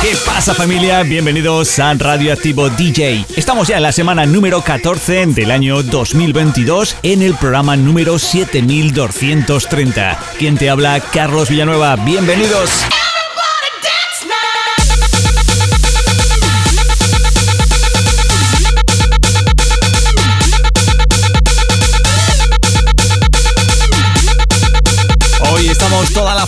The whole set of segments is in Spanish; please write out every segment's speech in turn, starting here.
¿Qué pasa familia? Bienvenidos a Radioactivo DJ. Estamos ya en la semana número 14 del año 2022 en el programa número 7230. ¿Quién te habla? Carlos Villanueva. Bienvenidos.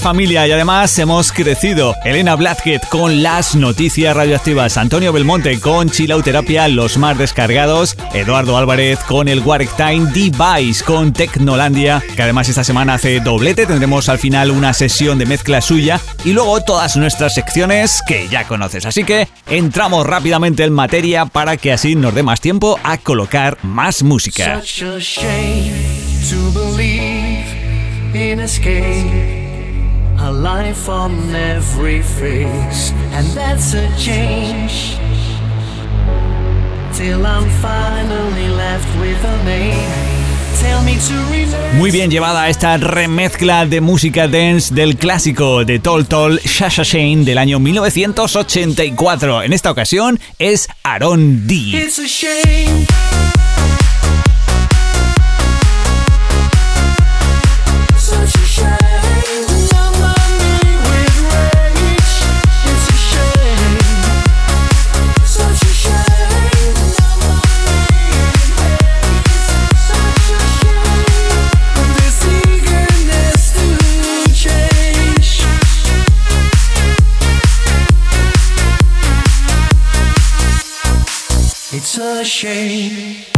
Familia y además hemos crecido. Elena Blázquez con las noticias radioactivas, Antonio Belmonte con Chilauterapia, los más descargados, Eduardo Álvarez con el Warek Time Device con Tecnolandia, que además esta semana hace doblete, tendremos al final una sesión de mezcla suya y luego todas nuestras secciones que ya conoces. Así que entramos rápidamente en materia para que así nos dé más tiempo a colocar más música. A life on every face, and that's a change. Till I'm finally left with a name. Muy bien llevada esta remezcla de música dance del clásico de Tol Tol Shasha Shane del año 1984. En esta ocasión es Aaron D. It's a shame. It's a shame.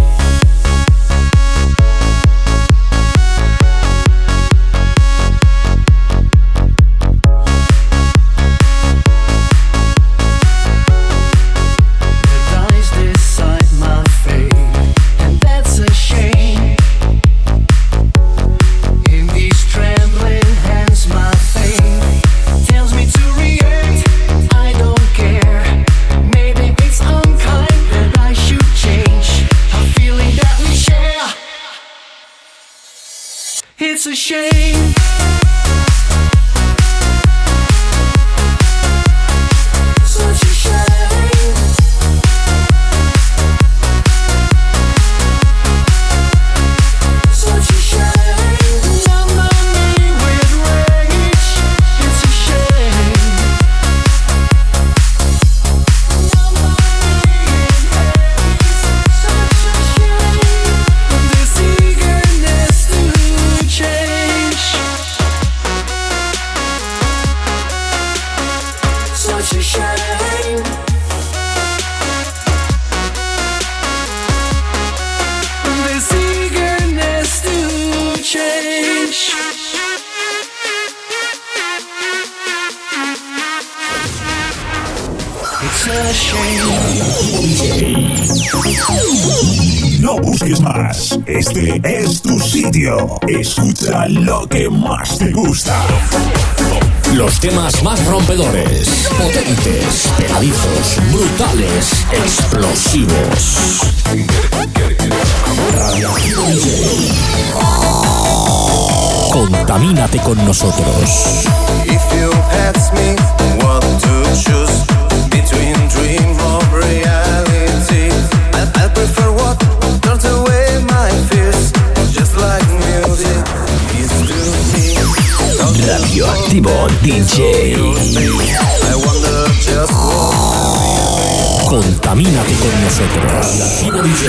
It's a shame. Este es tu sitio. Escucha lo que más te gusta. Los temas más rompedores, potentes, pegadizos, brutales, explosivos. Contamínate con nosotros. If you ask me what to choose between dream or reality, I, I prefer what Radioactivo DJ. Contamínate con nosotros. Radioactivo DJ.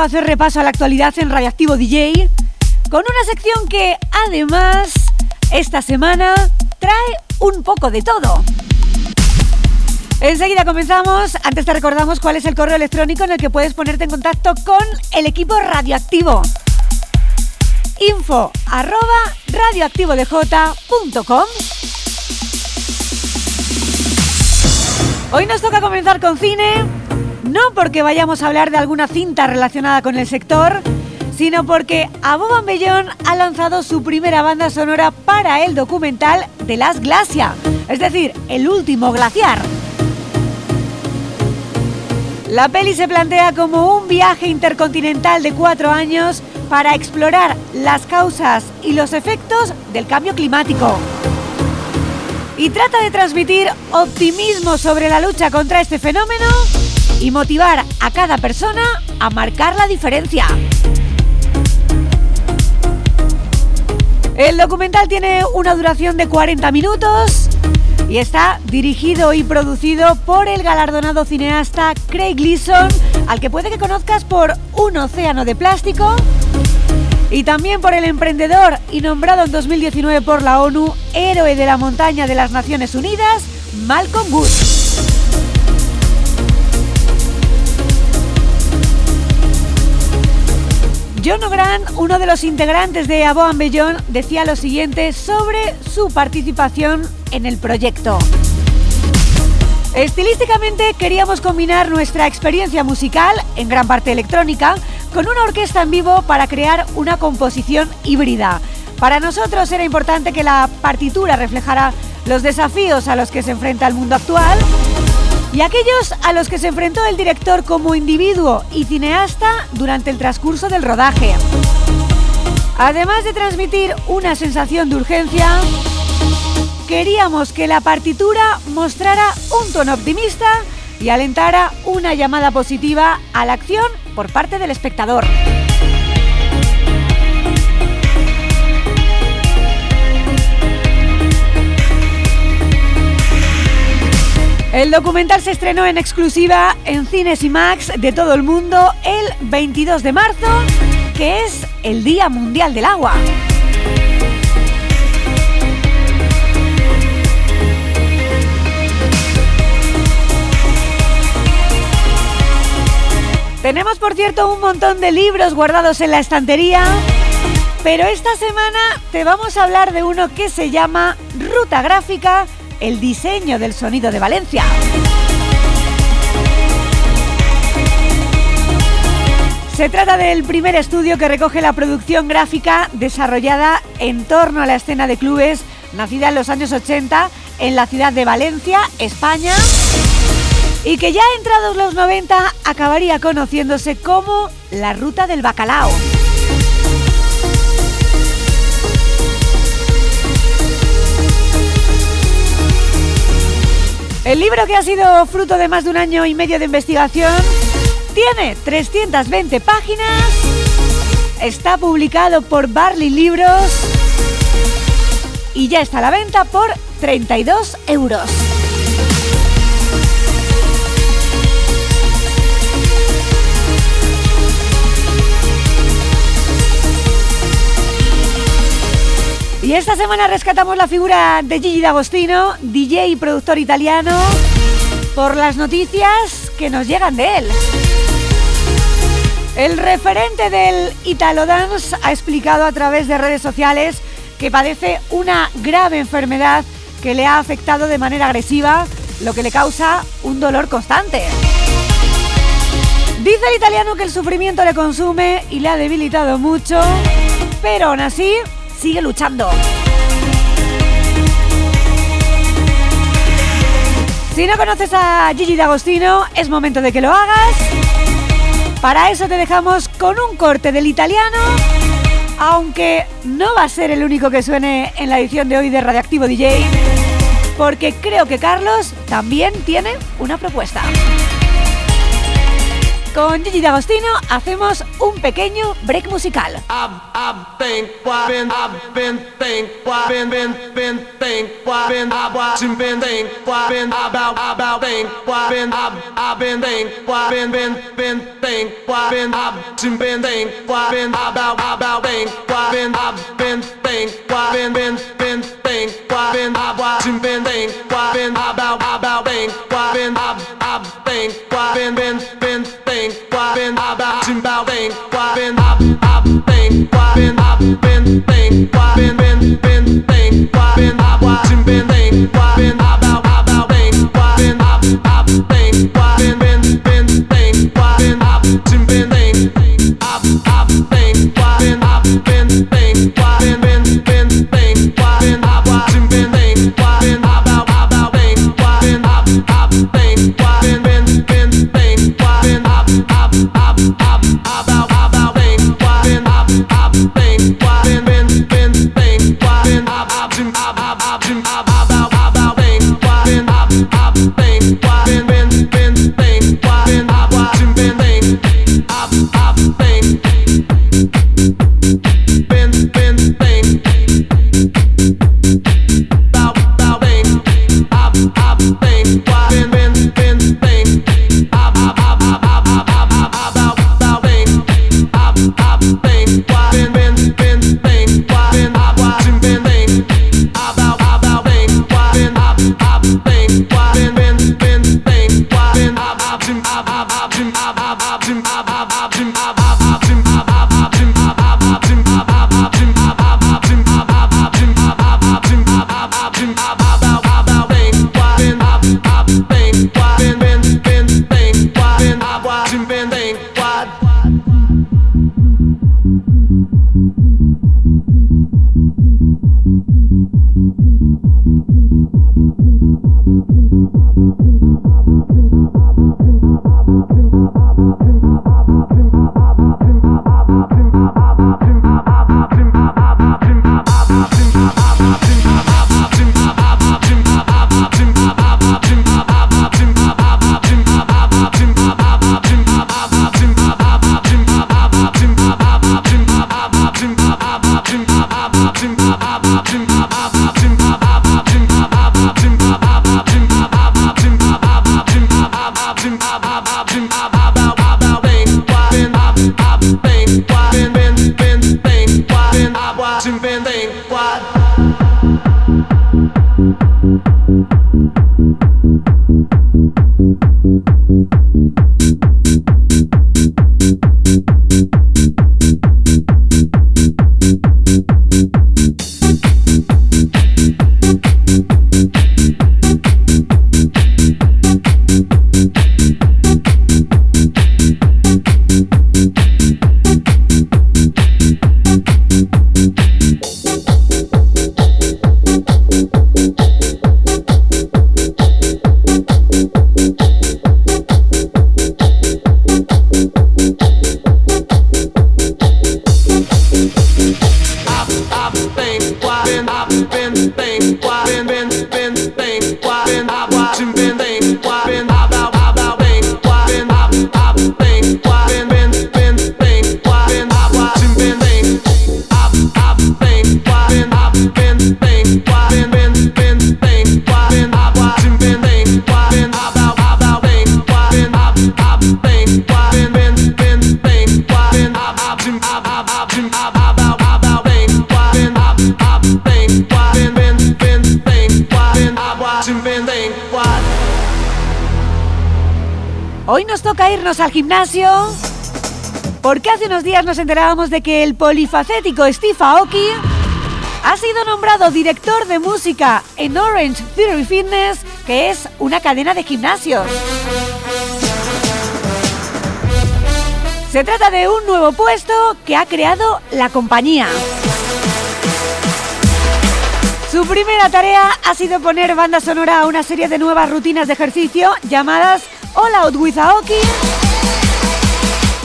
Hacer repaso a la actualidad en Radioactivo DJ, con una sección que además esta semana trae un poco de todo. Enseguida comenzamos. Antes te recordamos cuál es el correo electrónico en el que puedes ponerte en contacto con el equipo radioactivo. Info arroba radioactivodj.com Hoy nos toca comenzar con cine, no porque vayamos a hablar de alguna cinta relacionada con el sector, sino porque Aboban Bellón ha lanzado su primera banda sonora para el documental The Last Glacia, es decir, El último glaciar. La peli se plantea como un viaje intercontinental de cuatro años para explorar las causas y los efectos del cambio climático. y trata de transmitir optimismo sobre la lucha contra este fenómeno y motivar a cada persona a marcar la diferencia. El documental tiene una duración de 40 minutos y está dirigido y producido por el galardonado cineasta Craig Gleason, al que puede que conozcas por Un océano de plástico, y también por el emprendedor y nombrado en 2019 por la ONU Héroe de la Montaña de las Naciones Unidas, Malcolm Wood. John O'Grant, uno de los integrantes de Aboan Bellón, decía lo siguiente sobre su participación en el proyecto. Estilísticamente queríamos combinar nuestra experiencia musical, en gran parte electrónica, con una orquesta en vivo para crear una composición híbrida. Para nosotros era importante que la partitura reflejara los desafíos a los que se enfrenta el mundo actual y aquellos a los que se enfrentó el director como individuo y cineasta durante el transcurso del rodaje. Además de transmitir una sensación de urgencia, queríamos que la partitura mostrara un tono optimista y alentara una llamada positiva a la acción por parte del espectador. El documental se estrenó en exclusiva en Cines y Max de todo el mundo el 22 de marzo, que es el Día Mundial del Agua. Tenemos, por cierto, un montón de libros guardados en la estantería, pero esta semana te vamos a hablar de uno que se llama Ruta Gráfica, el diseño del sonido de Valencia. Se trata del primer estudio que recoge la producción gráfica desarrollada en torno a la escena de clubes nacida en los años 80 en la ciudad de Valencia, España, y que ya entrados los 90 acabaría conociéndose como la Ruta del Bacalao. El libro que ha sido fruto de más de un año y medio de investigación tiene 320 páginas, está publicado por Barley Libros y ya está a la venta por 32 euros. Y esta semana rescatamos la figura de Gigi D'Agostino, DJ y productor italiano, por las noticias que nos llegan de él. El referente del Italo Dance ha explicado a través de redes sociales que padece una grave enfermedad que le ha afectado de manera agresiva, lo que le causa un dolor constante. Dice el italiano que el sufrimiento le consume y le ha debilitado mucho, pero aún así sigue luchando. Si no conoces a Gigi D'Agostino, es momento de que lo hagas. Para eso te dejamos con un corte del italiano, aunque no va a ser el único que suene en la edición de hoy de Radioactivo DJ, porque creo que Carlos también tiene una propuesta. Con Gigi D'Agostino hacemos un pequeño break musical. Been, think, been, I've watching, been, think, been, about, about, think, been, I've, I've been, think, been, been, been, think, been, I've watching, been, think, been, about, about, think, been, I've been, think, been, porque hace unos días nos enterábamos de que el polifacético Steve Aoki ha sido nombrado director de música en Orange Theory Fitness, que es una cadena de gimnasios. Se trata de un nuevo puesto que ha creado la compañía. Su primera tarea ha sido poner banda sonora a una serie de nuevas rutinas de ejercicio llamadas All Out with Aoki.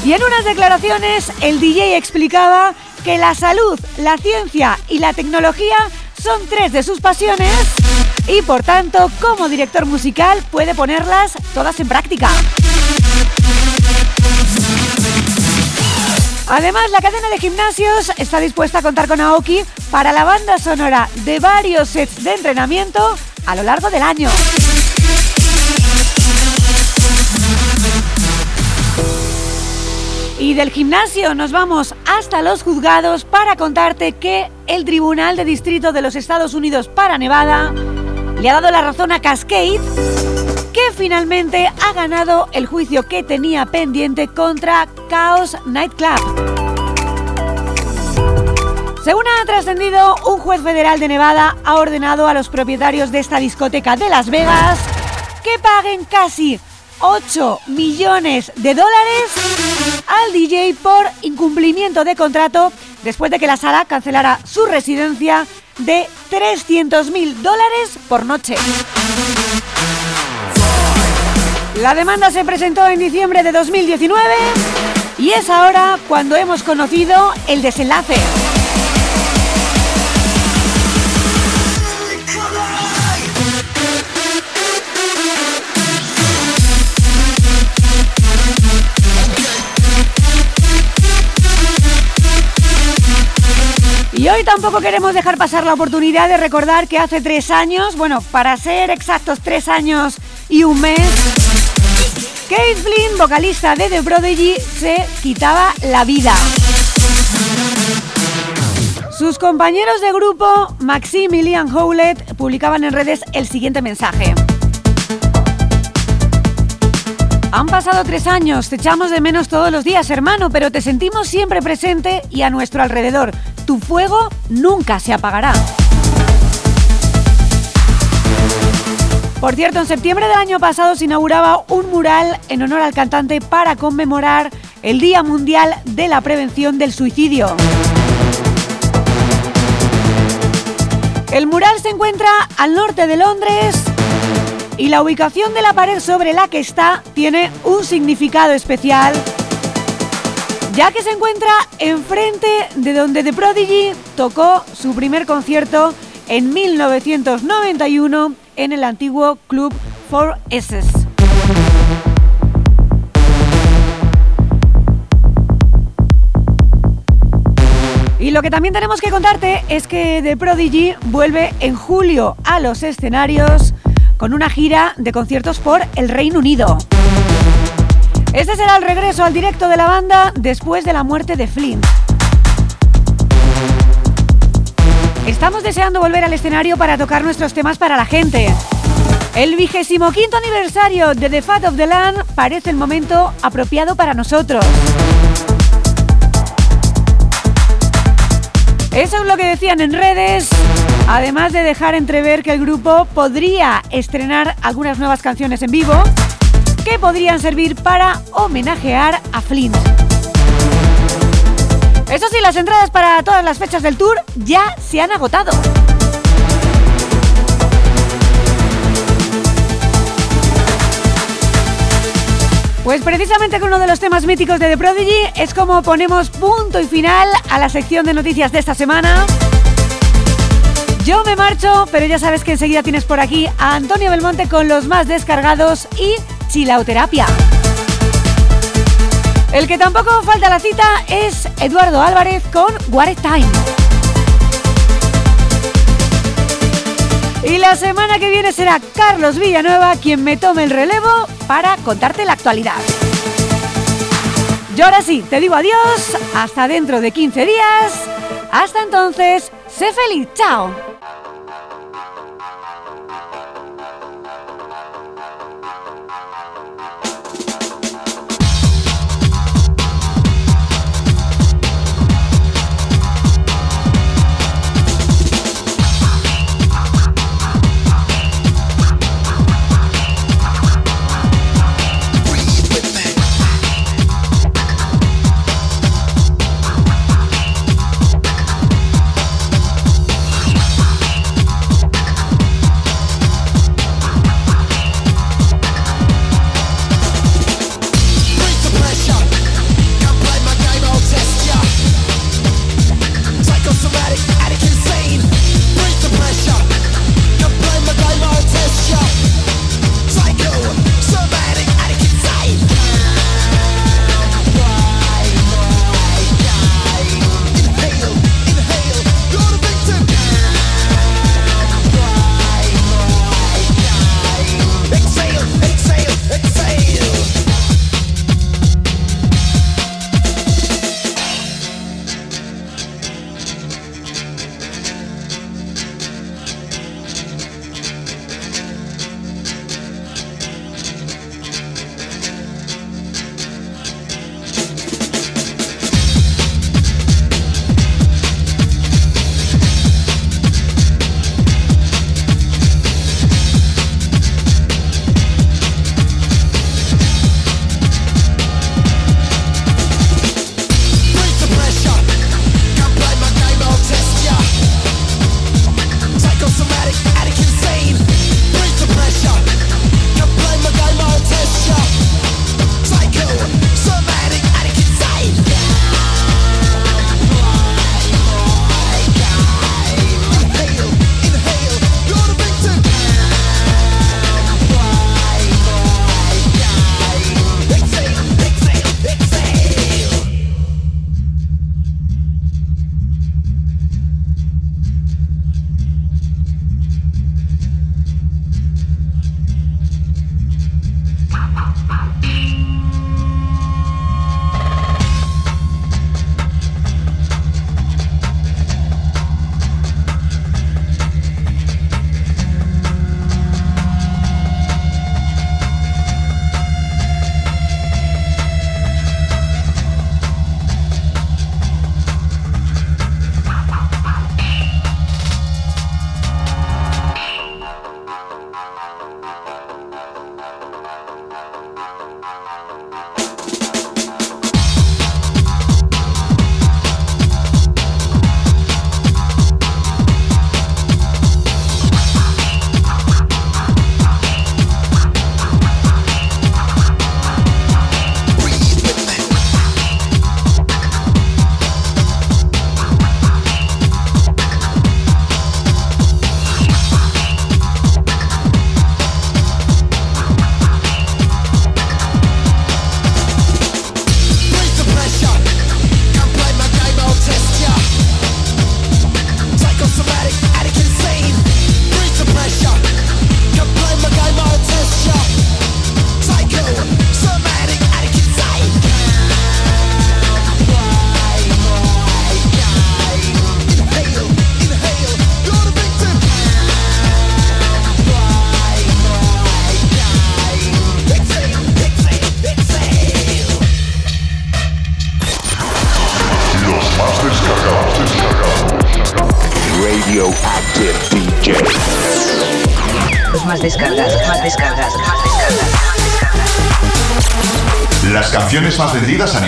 Y en unas declaraciones el DJ explicaba que la salud, la ciencia y la tecnología son tres de sus pasiones y por tanto como director musical puede ponerlas todas en práctica. Además, la cadena de gimnasios está dispuesta a contar con Aoki para la banda sonora de varios sets de entrenamiento a lo largo del año. Y del gimnasio nos vamos hasta los juzgados para contarte que el Tribunal de Distrito de los Estados Unidos para Nevada le ha dado la razón a Cascade que finalmente ha ganado el juicio que tenía pendiente contra Chaos Nightclub. Según ha trascendido, un juez federal de Nevada ha ordenado a los propietarios de esta discoteca de Las Vegas que paguen casi 8 millones de dólares al DJ por incumplimiento de contrato después de que la sala cancelara su residencia de 300 mil dólares por noche. La demanda se presentó en diciembre de 2019 y es ahora cuando hemos conocido el desenlace. Tampoco queremos dejar pasar la oportunidad de recordar que hace tres años, bueno, para ser exactos tres años y un mes, Kate Flynn, vocalista de The Prodigy, se quitaba la vida. Sus compañeros de grupo, Maximilian Howlett, publicaban en redes el siguiente mensaje. Han pasado tres años, te echamos de menos todos los días, hermano, pero te sentimos siempre presente y a nuestro alrededor. Tu fuego nunca se apagará. Por cierto, en septiembre del año pasado se inauguraba un mural en honor al cantante para conmemorar el Día Mundial de la Prevención del Suicidio. El mural se encuentra al norte de Londres y la ubicación de la pared sobre la que está tiene un significado especial, ya que se encuentra enfrente de donde The Prodigy tocó su primer concierto en 1991 en el antiguo club 4S. Y lo que también tenemos que contarte es que The Prodigy vuelve en julio a los escenarios con una gira de conciertos por el Reino Unido. Este será el regreso al directo de la banda después de la muerte de Flint. Estamos deseando volver al escenario para tocar nuestros temas para la gente. El vigésimo quinto aniversario de The Fat of the Land parece el momento apropiado para nosotros. Eso es lo que decían en redes, además de dejar entrever que el grupo podría estrenar algunas nuevas canciones en vivo que podrían servir para homenajear a Flint. Eso sí, las entradas para todas las fechas del tour ya se han agotado. Pues precisamente con uno de los temas míticos de The Prodigy es como ponemos punto y final a la sección de noticias de esta semana. Yo me marcho, pero ya sabes que enseguida tienes por aquí a Antonio Belmonte con los más descargados y chilauterapia. El que tampoco falta la cita es Eduardo Álvarez con What Time. Y la semana que viene será Carlos Villanueva quien me tome el relevo para contarte la actualidad. Yo ahora sí, te digo adiós, hasta dentro de 15 días. Hasta entonces, sé feliz, chao.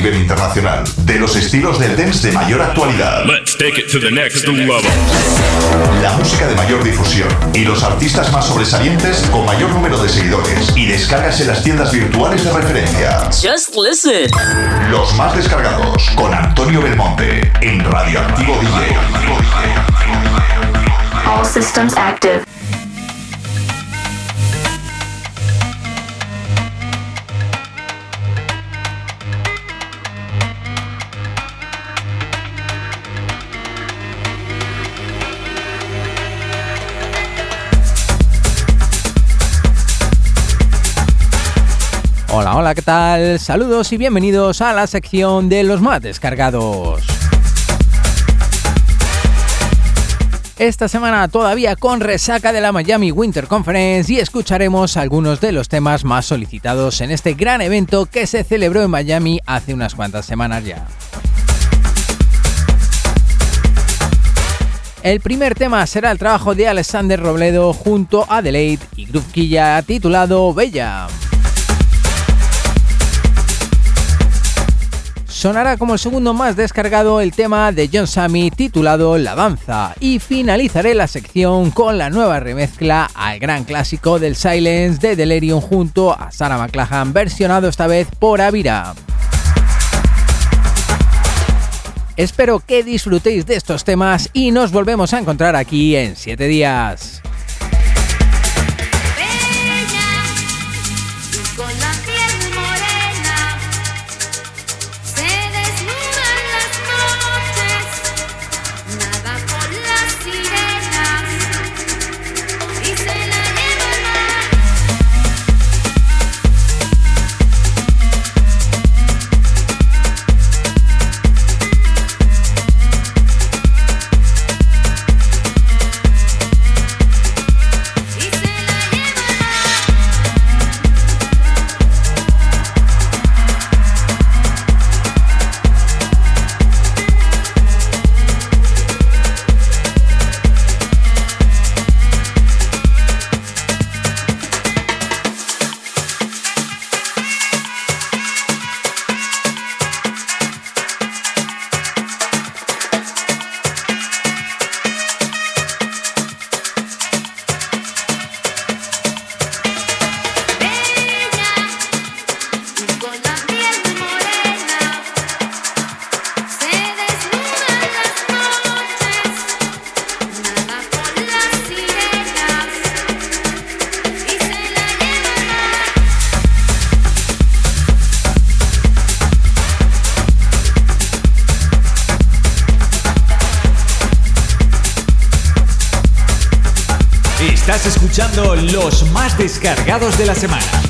Nivel internacional, de los estilos del dance de mayor actualidad. Let's take it to the next level. La música de mayor difusión y los artistas más sobresalientes con mayor número de seguidores y descargas en las tiendas virtuales de referencia. Just listen. Los más descargados con Antonio Belmonte en Radioactivo DJ. All systems active. Hola, hola, ¿qué tal? Saludos y bienvenidos a la sección de los más descargados. Esta semana todavía con resaca de la Miami Winter Conference y escucharemos algunos de los temas más solicitados en este gran evento que se celebró en Miami hace unas cuantas semanas ya. El primer tema será el trabajo de Alexander Robledo junto a Adelaide y Groove titulado Bella. Sonará como el segundo más descargado el tema de John Sammy titulado La Danza y finalizaré la sección con la nueva remezcla al gran clásico del Silence de Delirium junto a Sarah McLachlan versionado esta vez por Avira. Espero que disfrutéis de estos temas y nos volvemos a encontrar aquí en 7 días. Los más descargados de la semana.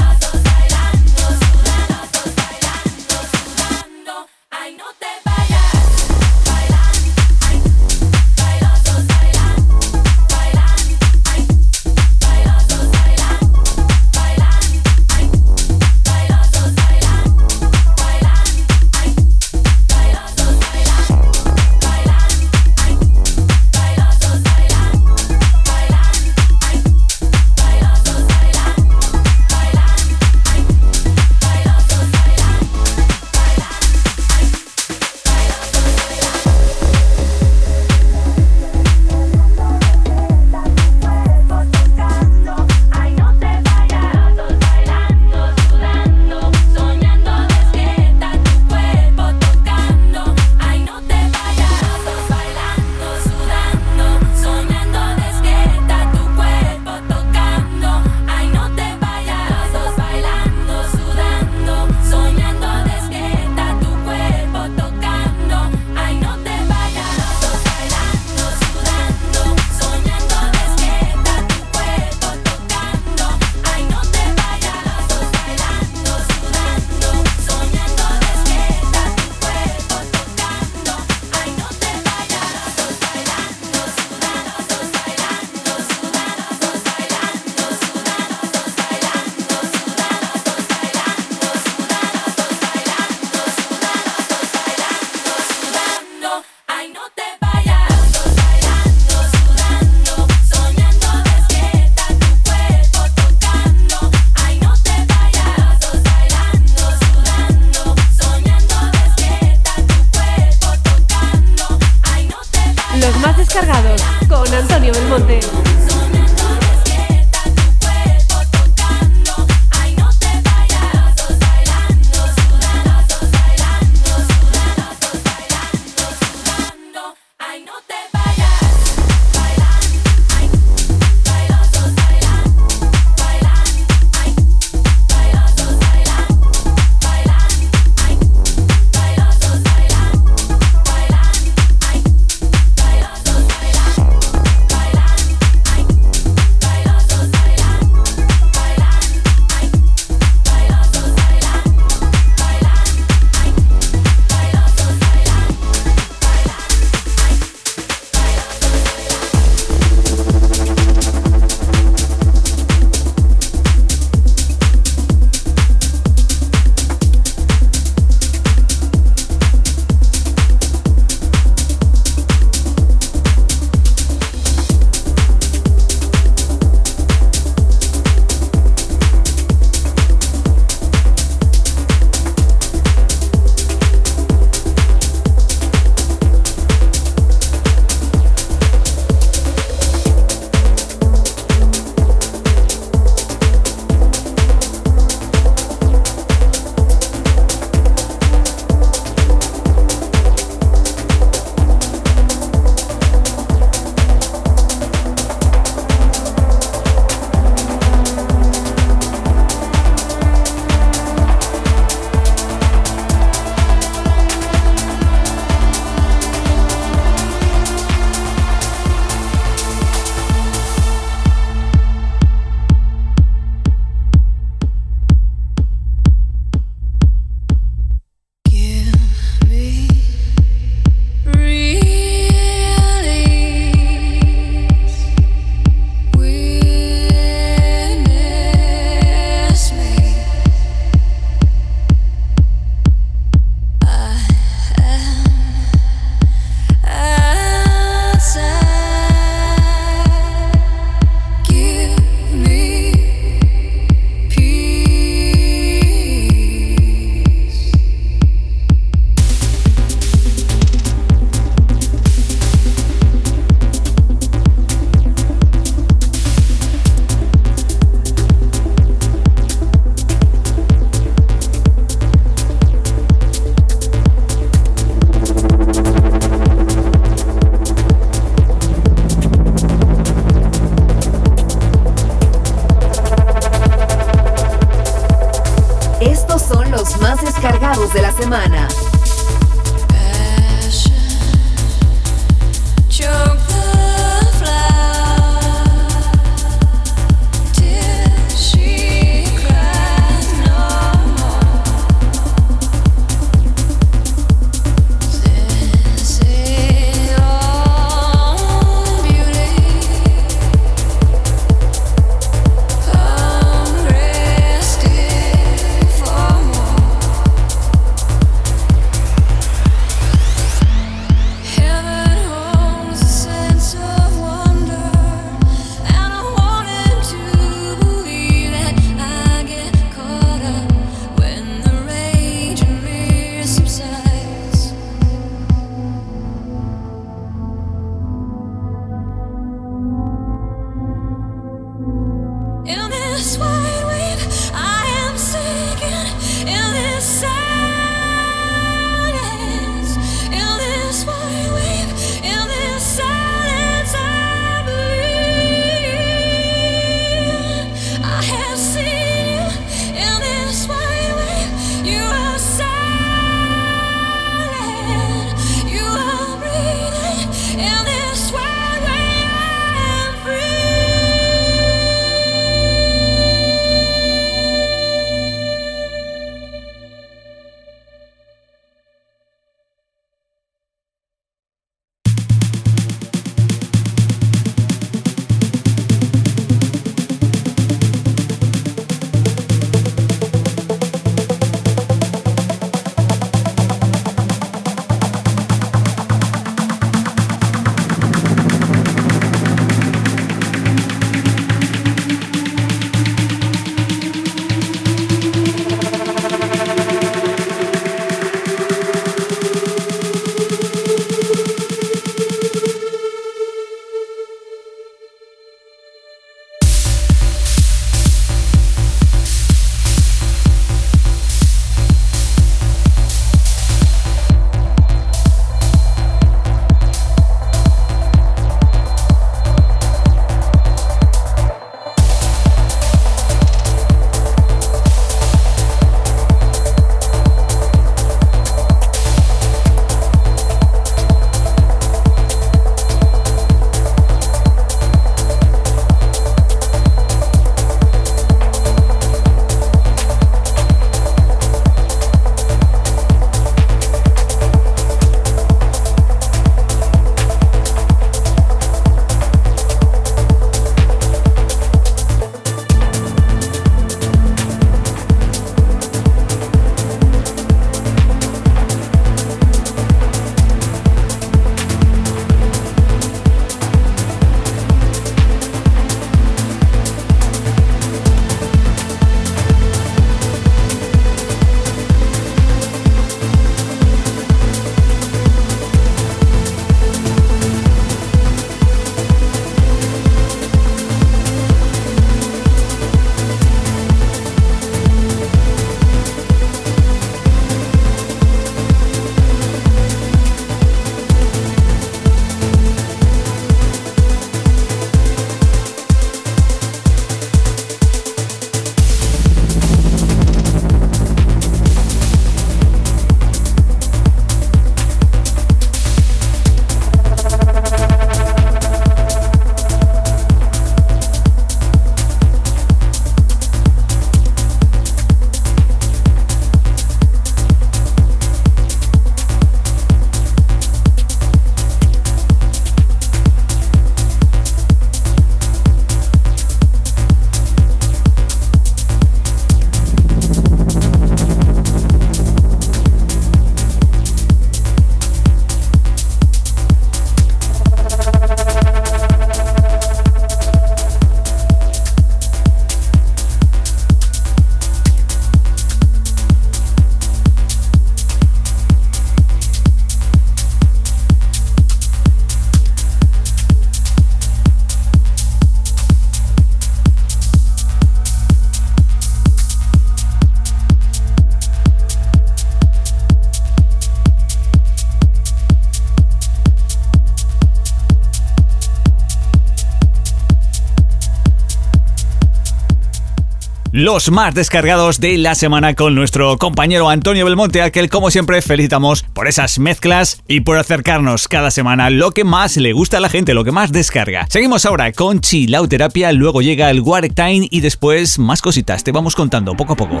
Los más descargados de la semana con nuestro compañero Antonio Belmonte, aquel como siempre felicitamos por esas mezclas y por acercarnos cada semana lo que más le gusta a la gente, lo que más descarga. Seguimos ahora con Chilauterapia, luego llega el Warek Time y después más cositas, te vamos contando poco a poco.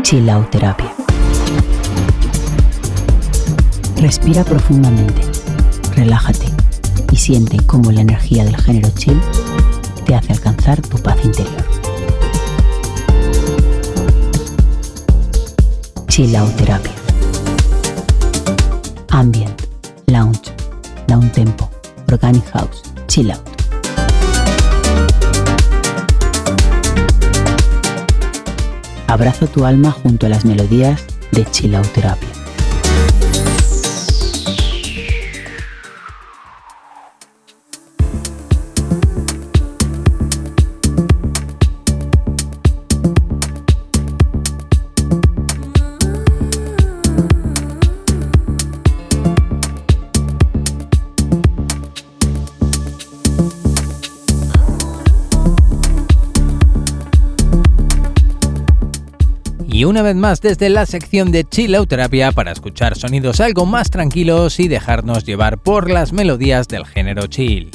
Chilauterapia. Respira profundamente, relájate siente cómo la energía del género chill te hace alcanzar tu paz interior. Chilauterapia. Ambient, lounge, down tempo, organic house, chill out. Abrazo tu alma junto a las melodías de Chilauterapia. Y una vez más desde la sección de Chilauterapia para escuchar sonidos algo más tranquilos y dejarnos llevar por las melodías del género chill.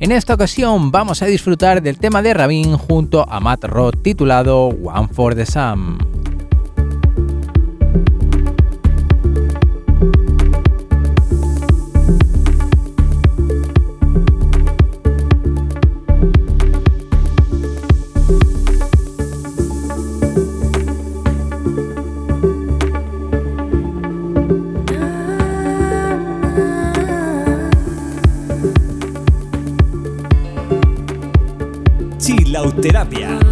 En esta ocasión vamos a disfrutar del tema de Rabin junto a Matt Roth titulado One for the Sun. Chilauterapia.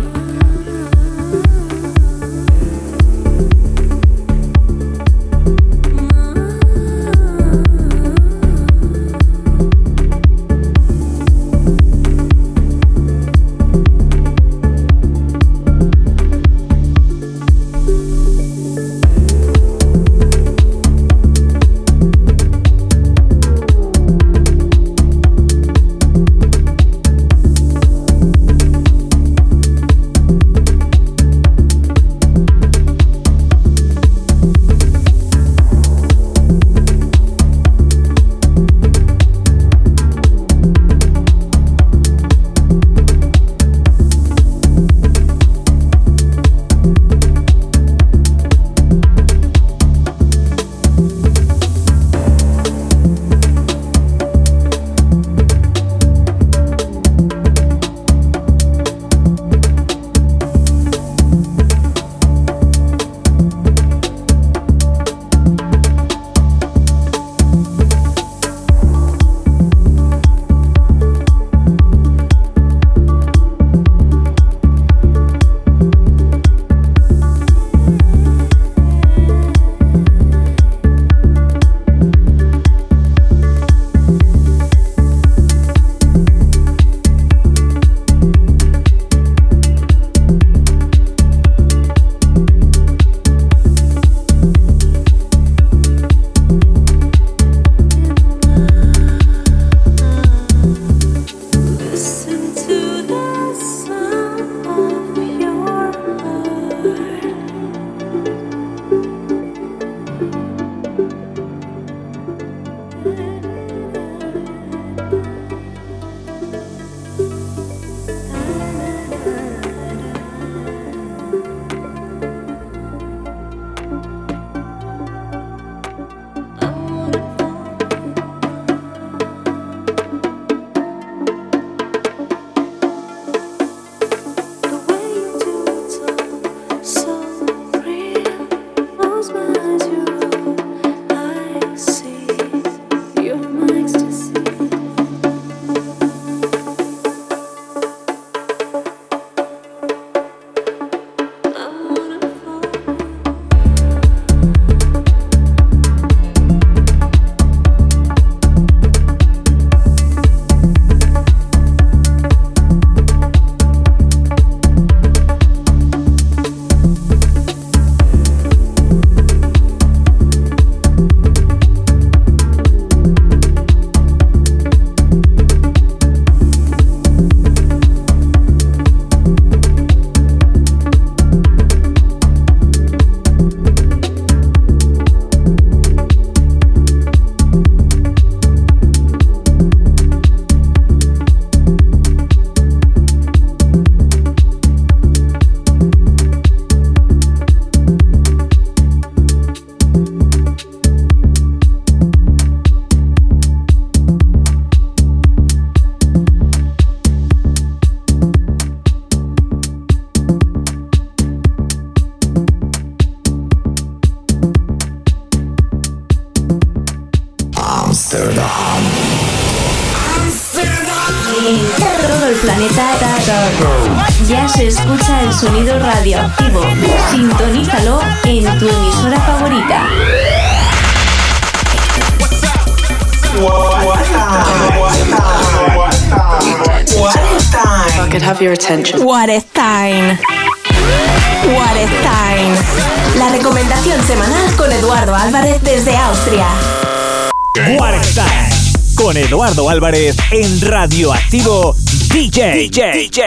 Eduardo Álvarez en Radioactivo DJ. DJ, DJ,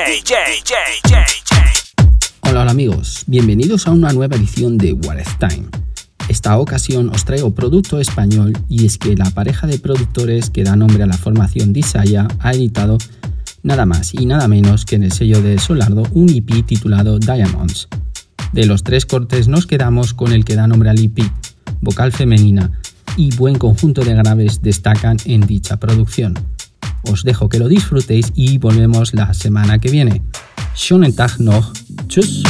Hola, hola amigos, bienvenidos a una nueva edición de What is Time. Esta ocasión os traigo producto español y es que la pareja de productores que da nombre a la formación Disaya ha editado nada más y nada menos que en el sello de Solardo un EP titulado Diamonds. De los tres cortes nos quedamos con el que da nombre al EP, vocal femenina y buen conjunto de graves destacan en dicha producción. Os dejo que lo disfrutéis y volvemos la semana que viene. Schönen Tag noch. Tschüss.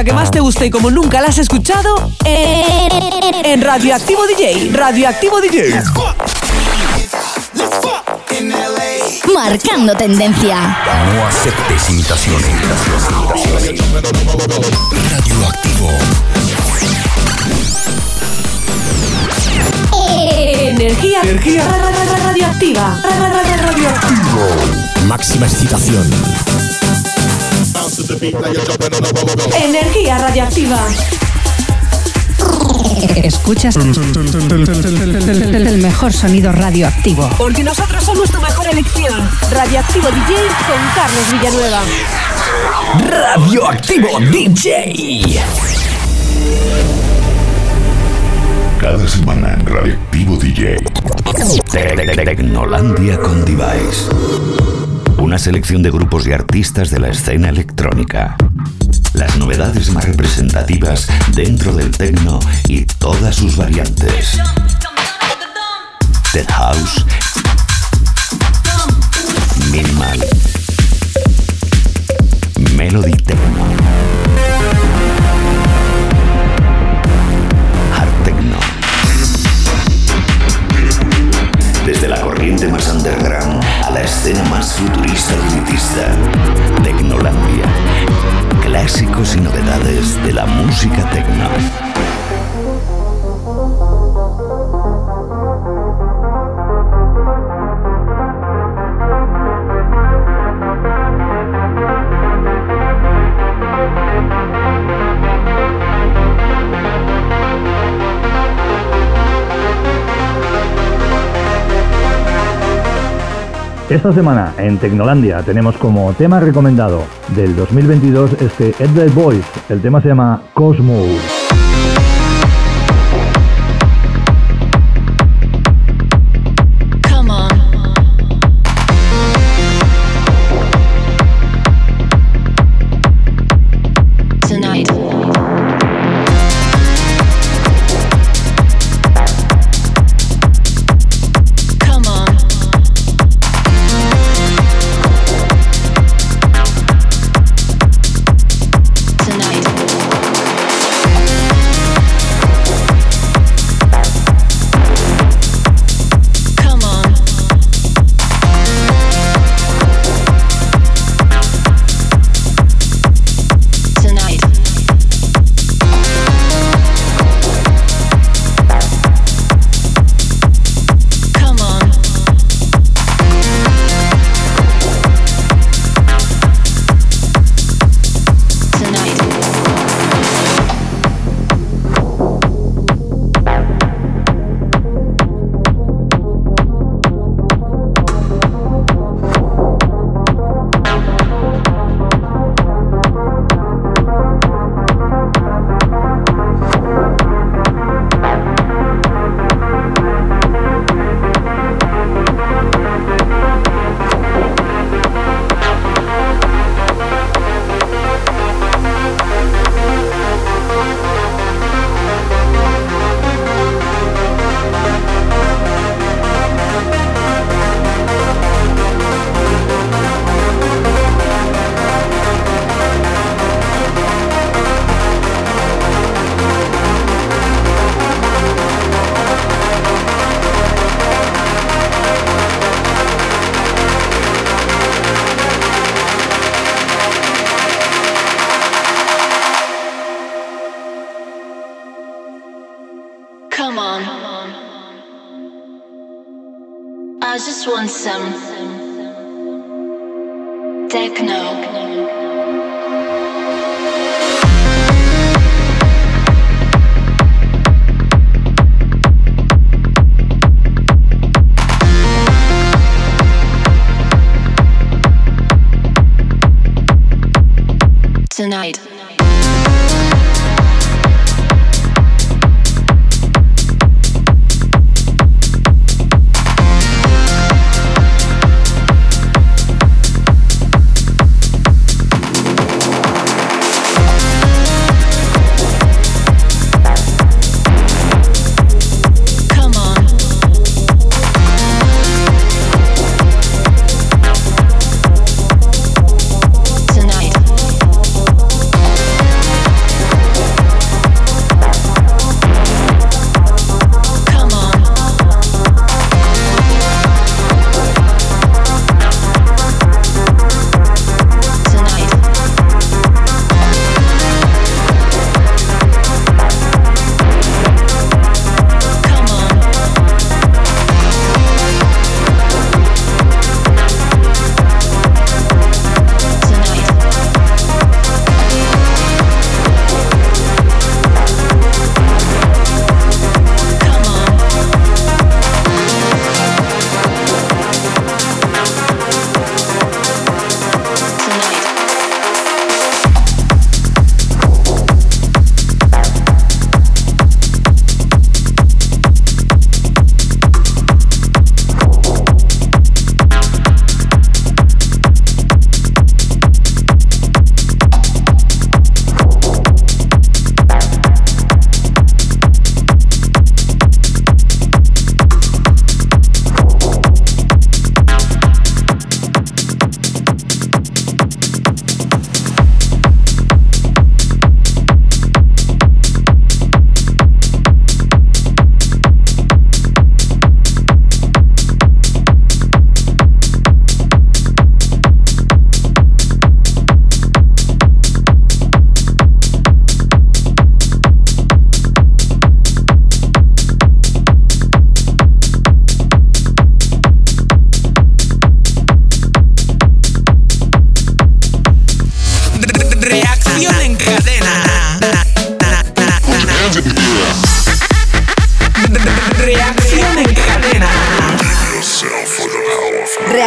Música que más te gusta y como nunca la has escuchado en Radioactivo DJ. Radioactivo DJ. Marcando tendencia. No aceptes imitaciones. Radioactivo. Energía. Energía. Radioactiva. Radioactiva. Máxima excitación. Energía radioactiva. Escuchas el mejor sonido radioactivo. Porque nosotros somos tu mejor elección. Radioactivo DJ con Carlos Villanueva. Radioactivo DJ. Cada semana en Radioactivo DJ. Tecnolandia con Device. Una selección de grupos y artistas de la escena electrónica. Las novedades más representativas dentro del techno y todas sus variantes. Dead House. Minimal. Melody Techno. Hard Techno. Desde la corriente más underground la escena más futurista elitista. Tecnolandia. Clásicos y novedades de la música techno. Esta semana en Tecnolandia tenemos como tema recomendado del 2022 este Ed the Voice. El tema se llama Cosmo.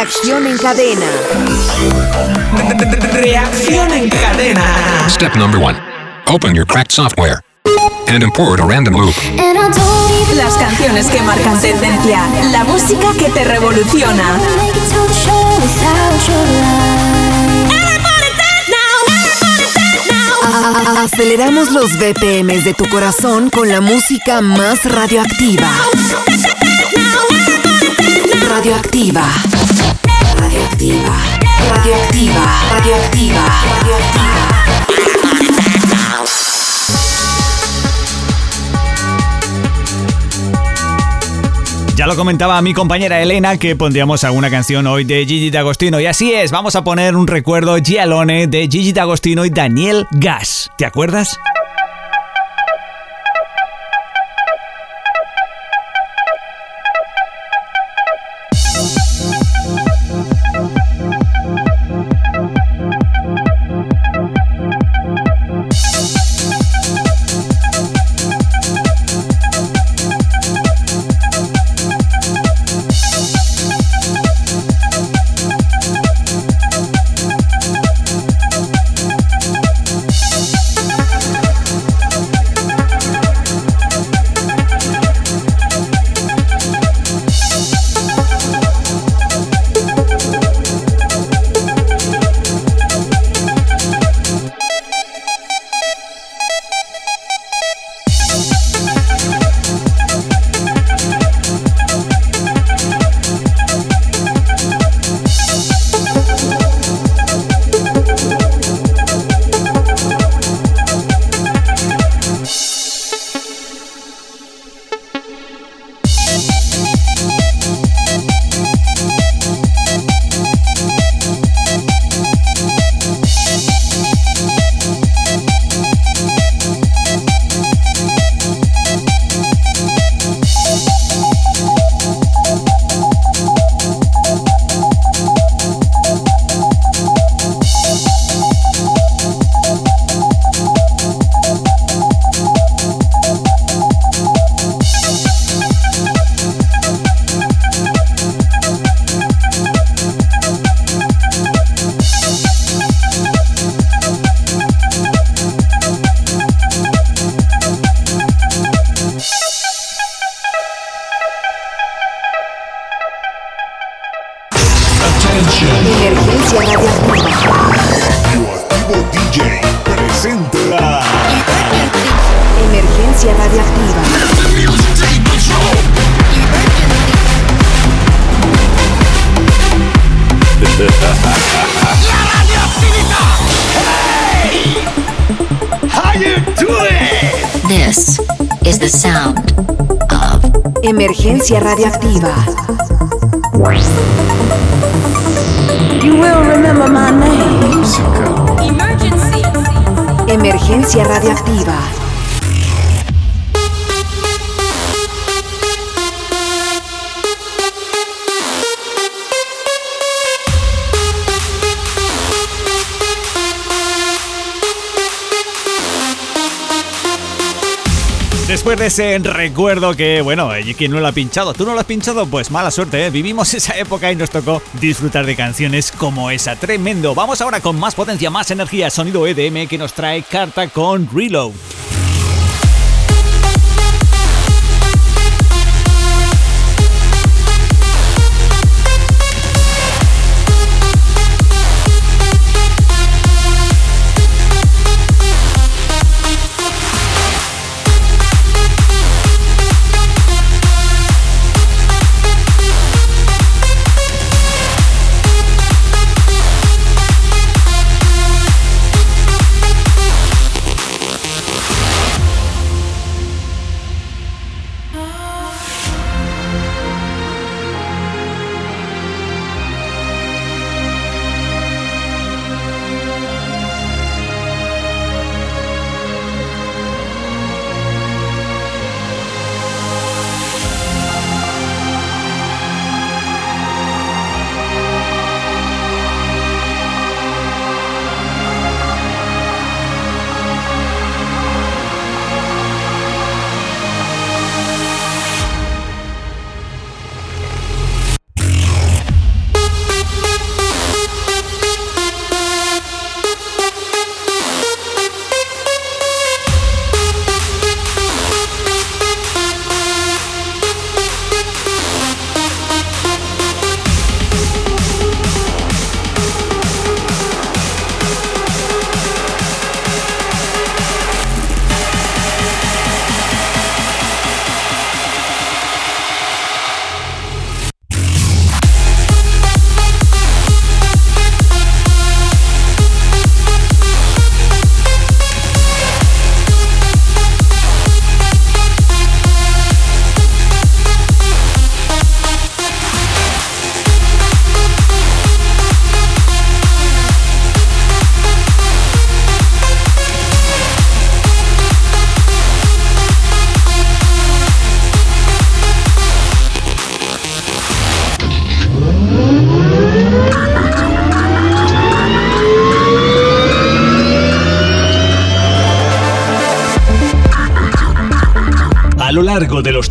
Reacción en cadena. Reacción en cadena. Step number one. Open your cracked software and import a random loop. Las canciones que marcan tendencia, la música que te revoluciona. Aceleramos los BPMs de tu corazón con la música más radioactiva. Radioactiva. Radioactiva. Radioactiva. Radioactiva. Radioactiva. Ya lo comentaba mi compañera Elena que pondríamos alguna canción hoy de Gigi D'Agostino y así es, vamos a poner un recuerdo Gialone de Gigi D'Agostino y Daniel Gas. ¿Te acuerdas? Emergencia radioactiva. Recuerdo que, bueno, eh, ¿quién no lo ha pinchado? ¿Tú no lo has pinchado? Pues mala suerte, ¿eh? Vivimos esa época y nos tocó disfrutar de canciones como esa. Tremendo. Vamos ahora con más potencia, más energía, sonido EDM que nos trae carta con Reload.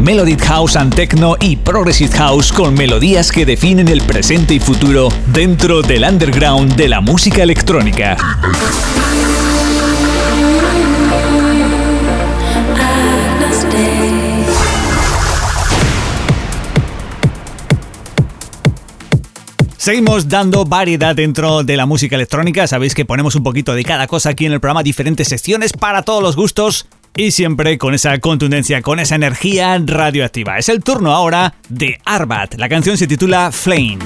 Melodic House and Techno y Progressive House con melodías que definen el presente y futuro dentro del underground de la música electrónica. Seguimos dando variedad dentro de la música electrónica. Sabéis que ponemos un poquito de cada cosa aquí en el programa, diferentes secciones para todos los gustos y siempre con esa contundencia, con esa energía radioactiva. Es el turno ahora de Arbat. La canción se titula Flame.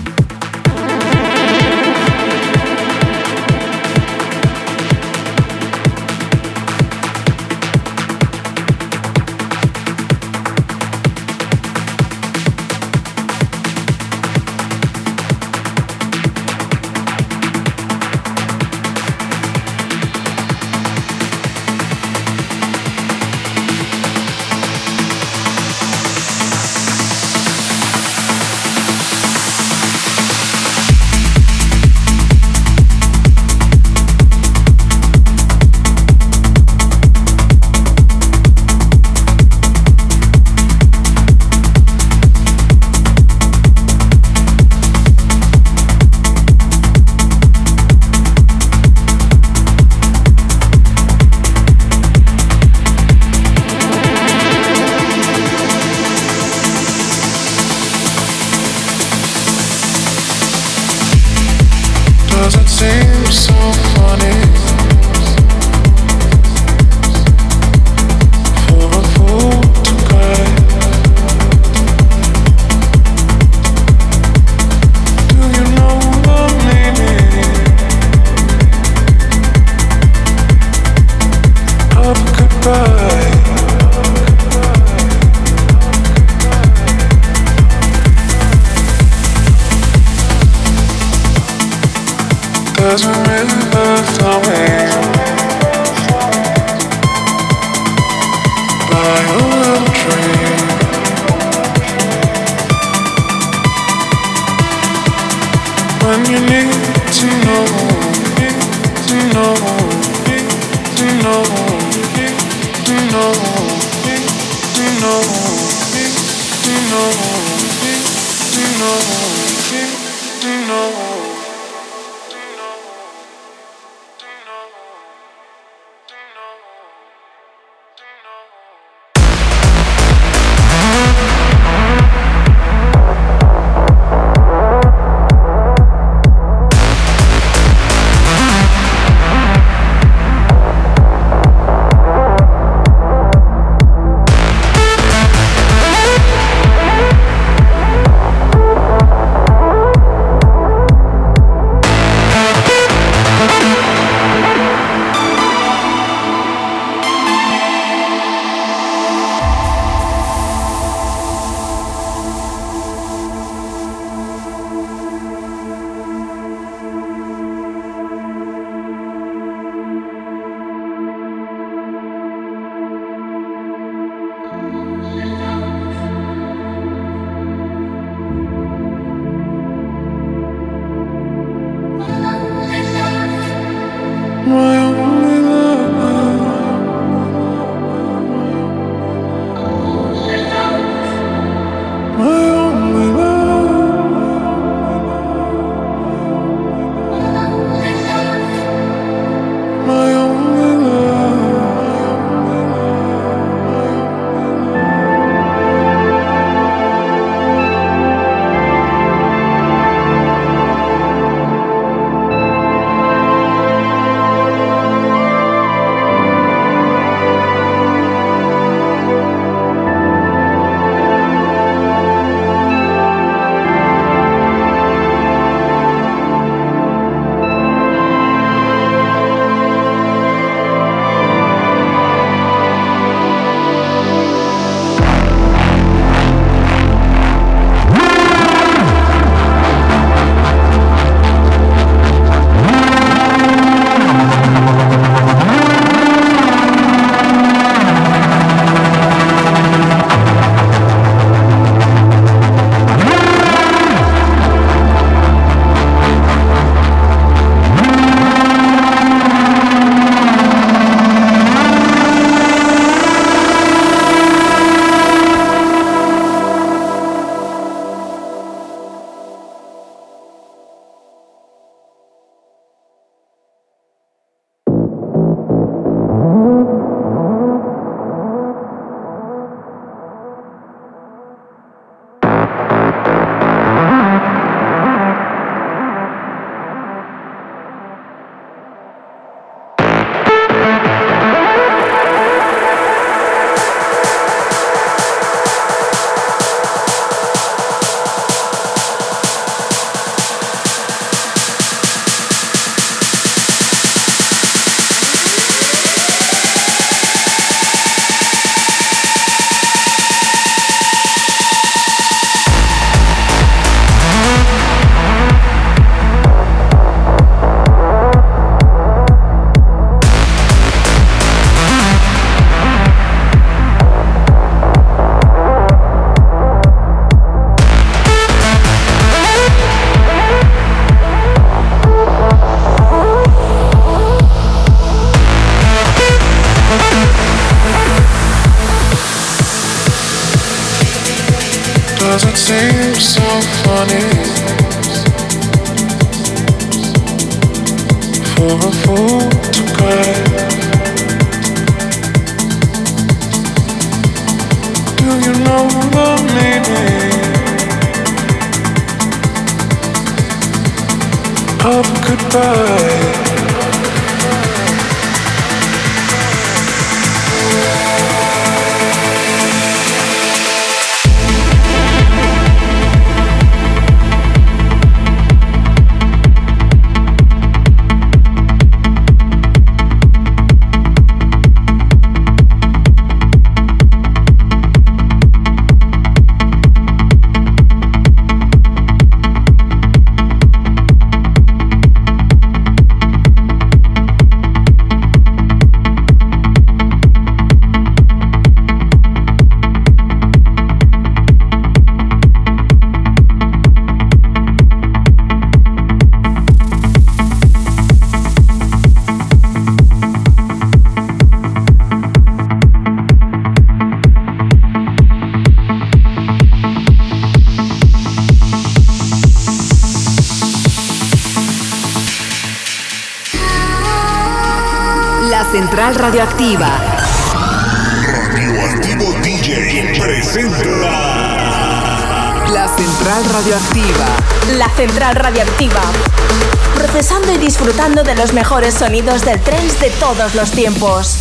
Sonidos del trance de todos los tiempos.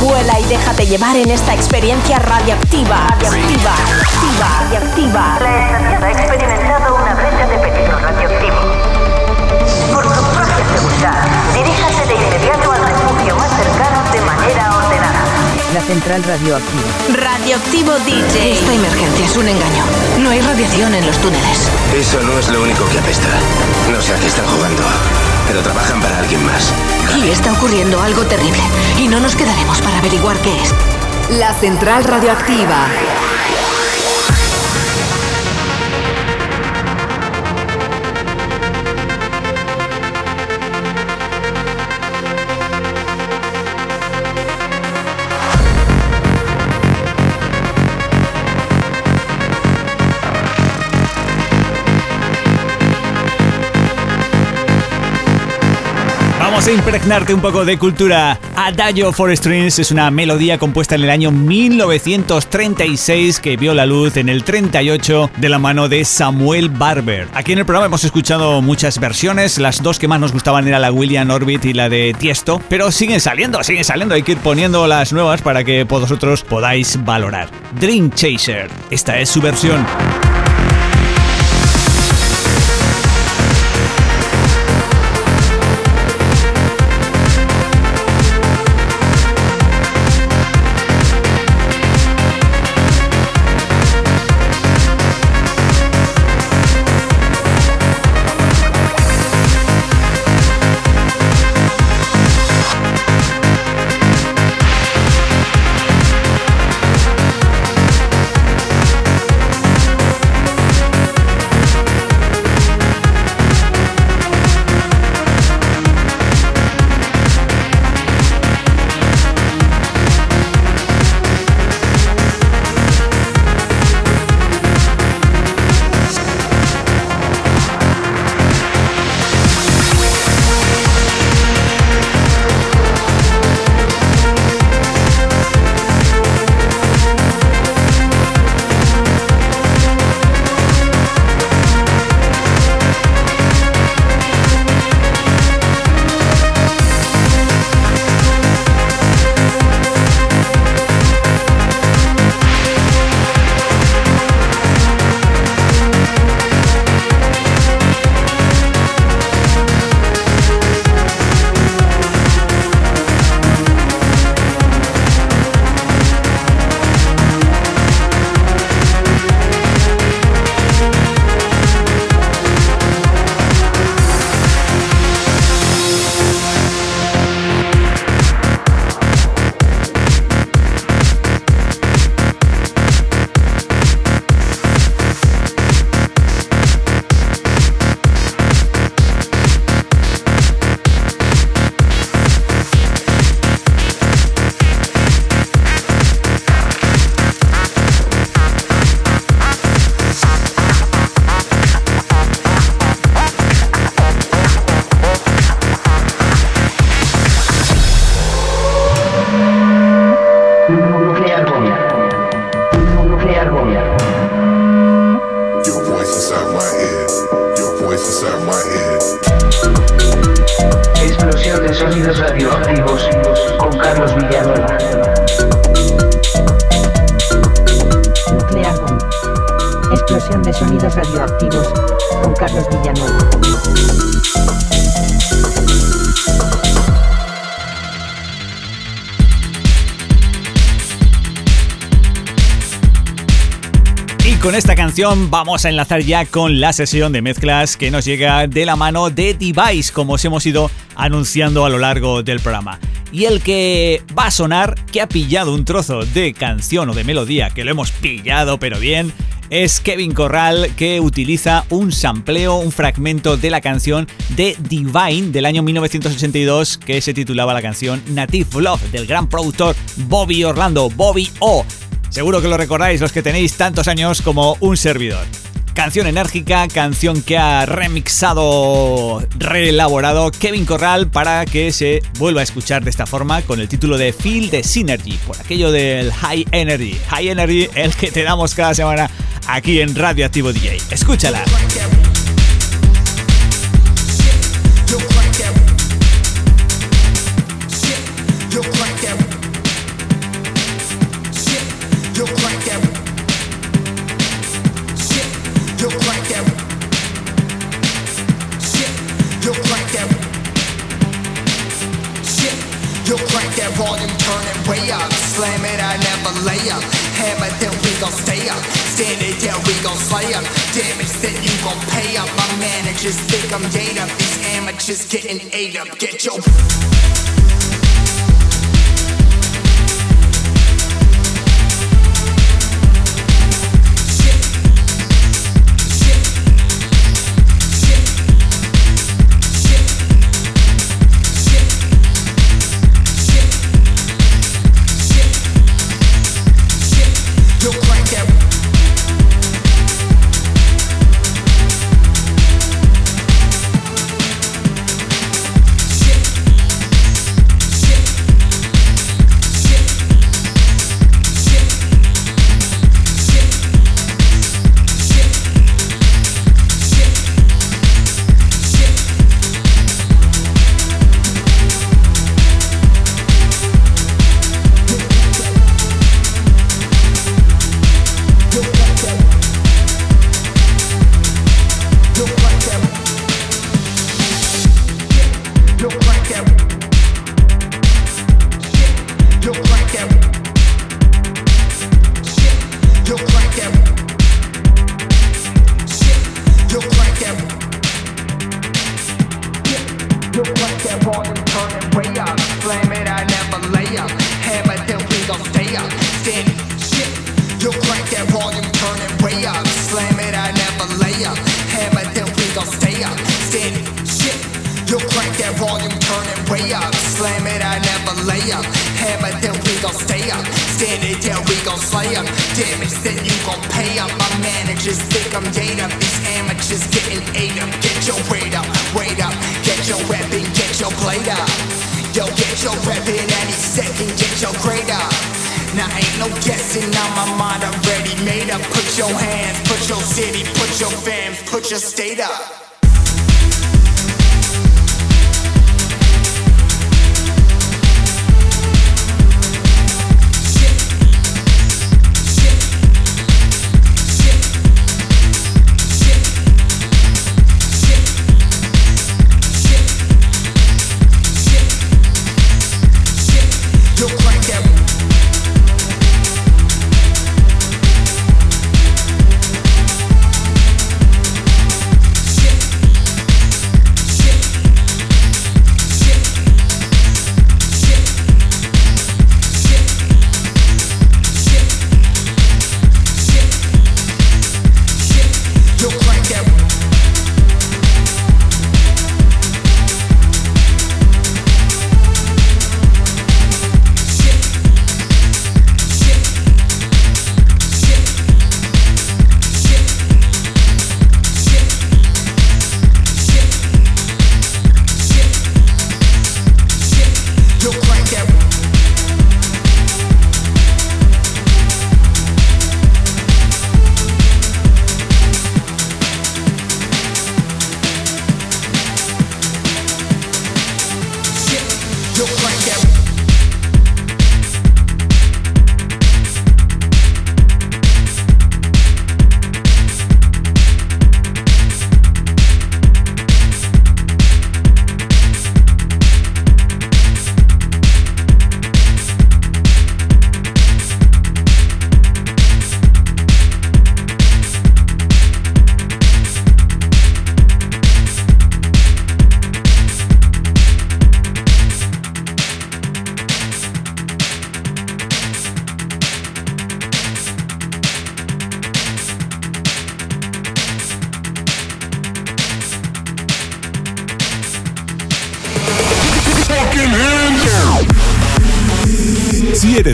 Vuela y déjate llevar en esta experiencia radioactiva. Radioactiva. Radioactiva. Radioactiva. La estación ha experimentado una brecha de peligro radioactivo. Por su propia seguridad, diríjase de inmediato al refugio más cercano de manera ordenada. La Central Radioactiva. Radioactivo DJ. Esta emergencia es un engaño. No hay radiación en los túneles. Eso no es lo único que apesta. No sé a qué están jugando, pero trabajan para alguien más. Aquí está ocurriendo algo terrible y no nos quedaremos para averiguar qué es. La Central Radioactiva. Vamos a impregnarte un poco de cultura. Adagio for Strings es una melodía compuesta en el año 1936 que vio la luz en el 38 de la mano de Samuel Barber. Aquí en el programa hemos escuchado muchas versiones, las dos que más nos gustaban era la William Orbit y la de Tiesto, pero siguen saliendo, siguen saliendo, hay que ir poniendo las nuevas para que vosotros podáis valorar. Dream Chaser, esta es su versión. Vamos a enlazar ya con la sesión de mezclas que nos llega de la mano de Device, como os hemos ido anunciando a lo largo del programa. Y el que va a sonar, que ha pillado un trozo de canción o de melodía, que lo hemos pillado pero bien, es Kevin Corral que utiliza un sampleo, un fragmento de la canción de Divine del año 1982 que se titulaba la canción Native Love del gran productor Bobby Orlando, Bobby O. Seguro que lo recordáis los que tenéis tantos años como un servidor. Canción enérgica, canción que ha remixado, reelaborado Kevin Corral para que se vuelva a escuchar de esta forma con el título de Feel the Synergy, por aquello del High Energy. High Energy, el que te damos cada semana aquí en Radio Activo DJ. Escúchala. Slay up. Damage, then you gon' pay up. My managers think I'm gate up. These amateurs getting ate up. Get your.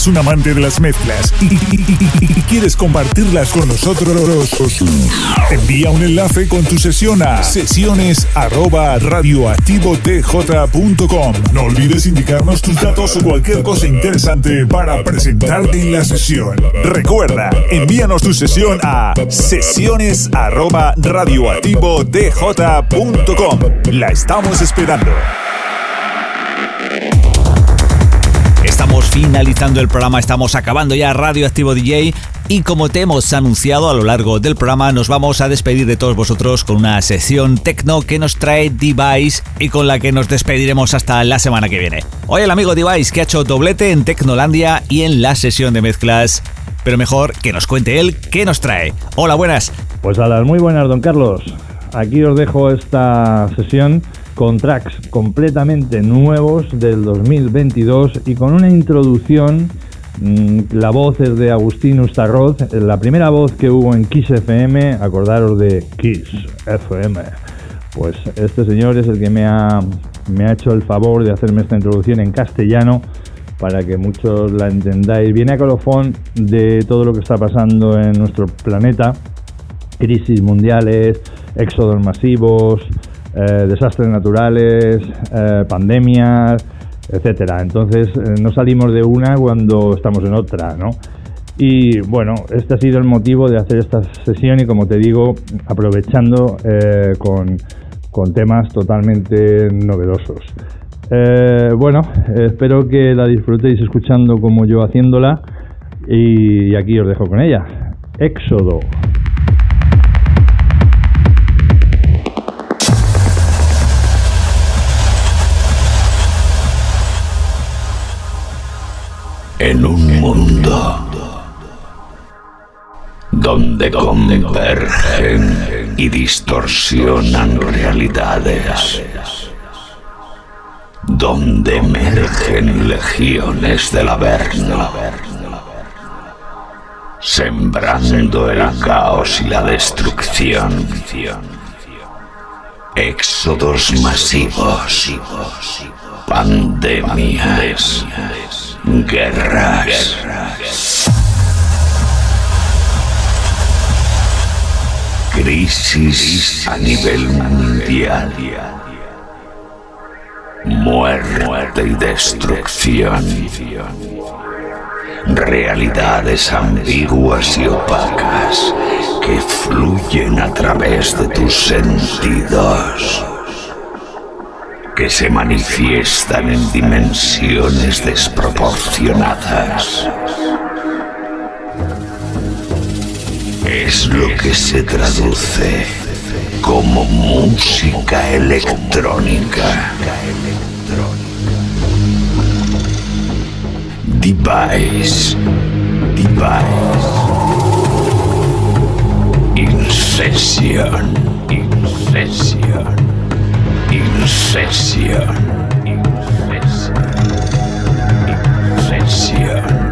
Eres un amante de las mezclas y, quieres compartirlas con nosotros, envía un enlace con tu sesión a sesiones. No olvides indicarnos tus datos o cualquier cosa interesante para presentarte en la sesión. Recuerda, envíanos tu sesión a sesiones arroba. La estamos esperando. Finalizando el programa, estamos acabando ya Radioactivo DJ y como te hemos anunciado a lo largo del programa nos vamos a despedir de todos vosotros con una sesión techno que nos trae Device y con la que nos despediremos hasta la semana que viene. Hoy el amigo Device que ha hecho doblete en Tecnolandia y en la sesión de mezclas, pero mejor que nos cuente él qué nos trae. Hola, buenas. Pues a las muy buenas, don Carlos. Aquí os dejo esta sesión con tracks completamente nuevos del 2022 y con una introducción. mm, La voz es de Agustín Ustarroz, la primera voz que hubo en Kiss FM, acordaros de Kiss FM. Pues este señor es el que me ha, me ha hecho el favor de hacerme esta introducción en castellano para que muchos la entendáis. Viene a colofón de todo lo que está pasando en nuestro planeta crisis mundiales, éxodos masivos, eh, desastres naturales, eh, pandemias, etcétera. Entonces eh, no salimos de una cuando estamos en otra, ¿no? Y bueno, este ha sido el motivo de hacer esta sesión y como te digo, aprovechando con, con temas totalmente novedosos. Bueno, espero que la disfrutéis escuchando como yo haciéndola y aquí os dejo con ella. Éxodo. En un mundo donde convergen y distorsionan realidades, donde emergen legiones del Averno, sembrando el caos y la destrucción, éxodos masivos, pandemias, guerras. Crisis a nivel mundial. Muerte y destrucción. Realidades ambiguas y opacas que fluyen a través de tus sentidos. Que se manifiestan en dimensiones desproporcionadas. Es lo que se traduce como música electrónica. Device. Device. Incession. Incession. Incession. Incession.